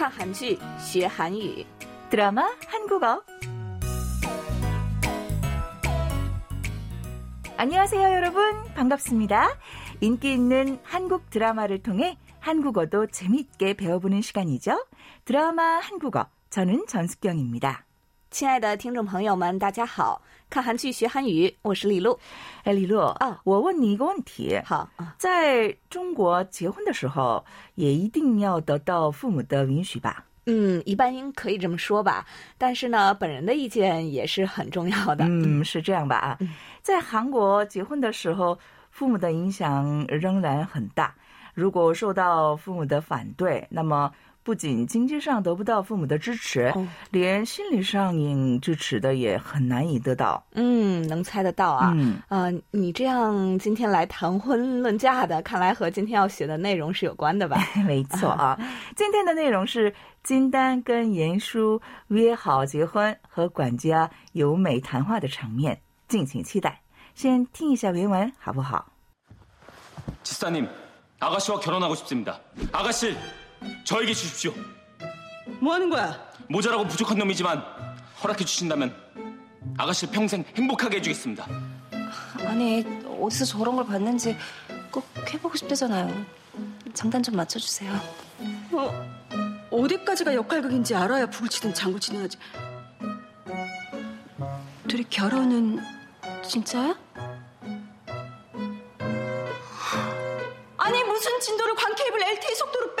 看韩剧学韩语， 드라마 한국어. 안녕하세요, 여러분. 반갑습니다. 인기 있는 한국 드라마를 통해 한국어도 재미있게 배워보는 시간이죠. 드라마 한국어. 저는 전숙경입니다. 亲爱的听众朋友们，大家好！看韩剧学韩语，我是李璐。哎，李璐啊我问你一个问题。好啊，在中国结婚的时候，也一定要得到父母的允许吧？嗯，一般可以这么说吧。但是呢，本人的意见也是很重要的。嗯，是这样吧？啊，在韩国结婚的时候，父母的影响仍然很大。如果受到父母的反对，那么不仅经济上得不到父母的支持，哦连心理上也支持的也很难以得到。嗯，能猜得到啊。嗯，呃，你这样今天来谈婚论嫁的，看来和今天要学的内容是有关的吧？没错啊。今天的内容是金丹跟严叔约好结婚，和管家由美谈话的场面，敬请期待。先听一下原文好不好？ 지사님, 아가씨와 결혼하고 싶습니다. 아가씨, 저에게 주십시오. 뭐 하는 거야? 모자라고 부족한 놈이지만 허락해 주신다면 아가씨를 평생 행복하게 해주겠습니다. 아니 어디서 저런 걸 봤는지 꼭 해보고 싶대잖아요. 장단 좀 맞춰주세요. 어, 어디까지가 역할극인지 알아야 북을 치든 장구 치든 하지. 둘이 결혼은 진짜야? 아니 무슨 진도를 광케이블 LTE 속도로 빼?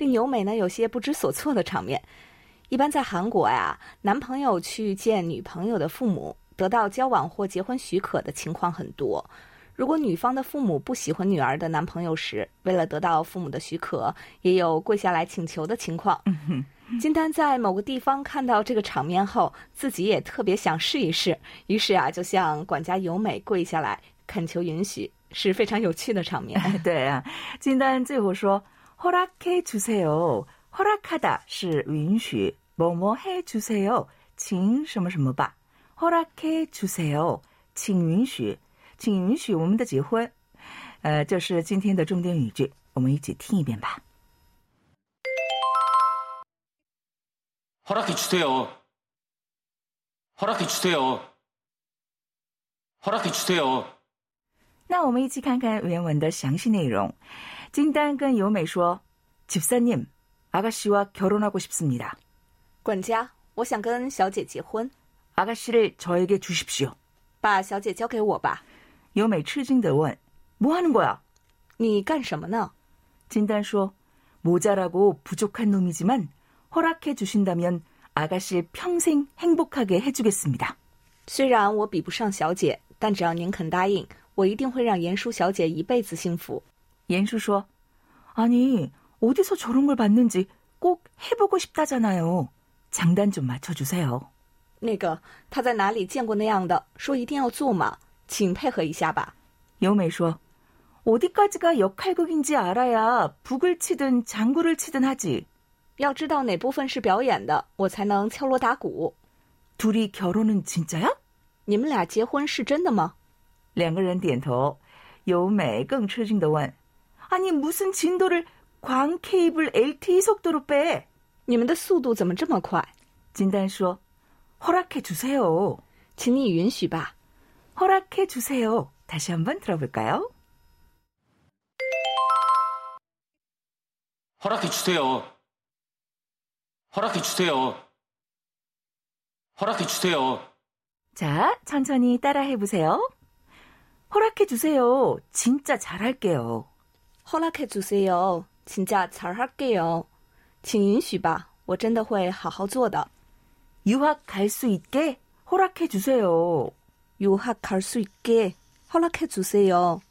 令由美呢有些不知所措的场面。一般在韩国呀，男朋友去见女朋友的父母，得到交往或结婚许可的情况很多。如果女方的父母不喜欢女儿的男朋友时，为了得到父母的许可，也有跪下来请求的情况。金丹在某个地方看到这个场面后，自己也特别想试一试，于是啊，就向管家由美跪下来恳求允许，是非常有趣的场面。对啊，金丹最后说허락해주세요。허락하다是允许，뭐뭐해주세요，请什么什么吧。허락해주세요，请允许，请允许我们的结婚。呃，这是今天的重点语句，我们一起听一遍吧。 허락해 주세요. 허락해 주세요. 허락해 주세요. 那我们一起看看原文的详细内容。 金丹跟由美说：“집사님，아가씨와 결혼하고 싶습니다. 管家，我想跟小姐结婚， 아가씨를 저에게 주십시오. 把小姐交给我吧。由美吃惊地问：“뭐하는거야？” 你干什么呢？金丹说：“모자라고 부족한 놈이지만 허락해 주신다면 아가씨를 평생 행복하게 해주겠습니다. 虽然我比不上小姐，但只要您肯答应，我一定会让严叔小姐一辈子幸福。 严叔说：“아니 어디서 저런 걸 봤는지 꼭 해보고 싶다잖아요. 장단 좀 맞춰주세요. 那个他在哪里见过那样的？说一定要做嘛，请配合一下吧。 여메 说： 어디까지가 역할극인지 알아야 북을 치든 장구를 치든 하지. 要知道哪部分是表演的，我才能敲锣打鼓。 둘이 결혼은 진짜야? 你们俩结婚是真的吗？两个人点头。由美更吃惊地问： 아니 무슨 진도를 광 케이블 LTE 속도로 빼? 你们的速度怎么这么快？ 진단 说： 허락해 주세요. 请你允许吧。 허락해 주세요. 다시 한번 들어볼까요? 허락해 주세요. 허락해 주세요. 허락해 주세요. 자, 천천히 따라해 보세요. 허락해 주세요. 진짜 잘할게요. 허락해 주세요. 진짜 잘할게요. 请允许吧，我真的会好好做的。 유학 갈 수 있게 허락해 주세요. 유학 갈 수 있게 허락해 주세요.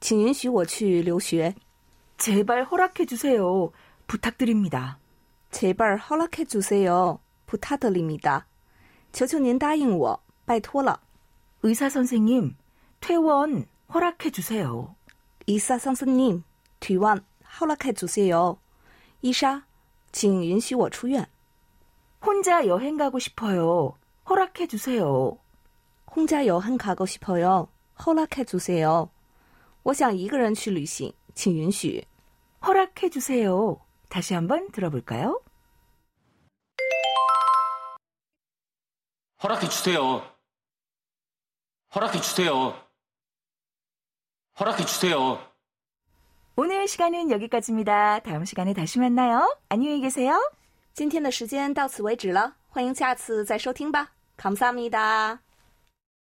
请允许我去留学。 제발 허락해 주세요. 부탁드립니다. 제발 허락해 주세요. 부탁드립니다。求求您答应我，拜托了。 의사 선생님, 퇴원 허락해 주세요. 이사 선생님, 퇴원 허락해 주세요. 이사, 请允许我出院。 혼자 여행 가고 싶어요. 허락해 주세요. 혼자 여행 가고 싶어요. 허락해 주세요. 我想一个人去旅行，请允许。 허락해 주세요. 다시 한번 들어볼까요? 허락해 주세요. 허락해 주세요. 허락해 주세요. 오늘 시간은 여기까지입니다. 다음 시간에 다시 만나요. 안녕히 계세요. 今天的时间到此为止了，欢迎下次再收听吧。감사합니다。